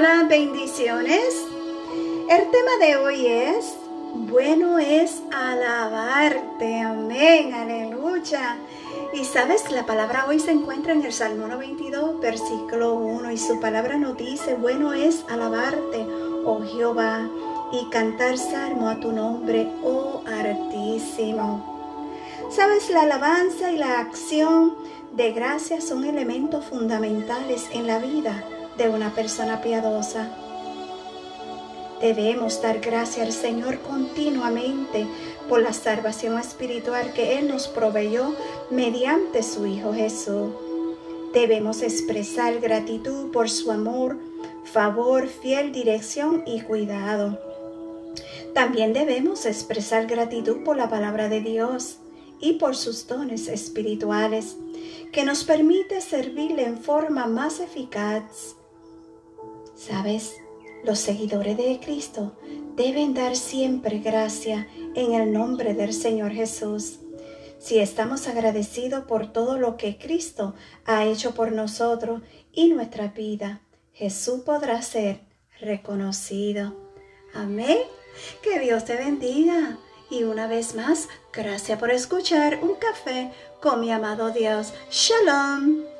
Hola, bendiciones. El tema de hoy es, bueno es alabarte, amén, aleluya. Y sabes, la palabra hoy se encuentra en el Salmo 92, versículo 1, y su palabra nos dice, bueno es alabarte, oh Jehová, y cantar salmo a tu nombre, oh Altísimo. Sabes, la alabanza y la acción de gracia son elementos fundamentales en la vida de una persona piadosa. Debemos dar gracias al Señor continuamente por la salvación espiritual que Él nos proveyó mediante su Hijo Jesús. Debemos expresar gratitud por su amor, favor, fiel dirección y cuidado. También debemos expresar gratitud por la palabra de Dios y por sus dones espirituales, que nos permite servirle en forma más eficaz. ¿Sabes? Los seguidores de Cristo deben dar siempre gracia en el nombre del Señor Jesús. Si estamos agradecidos por todo lo que Cristo ha hecho por nosotros y nuestra vida, Jesús podrá ser reconocido. Amén. Que Dios te bendiga. Y una vez más, gracias por escuchar un café con mi amado Dios. Shalom.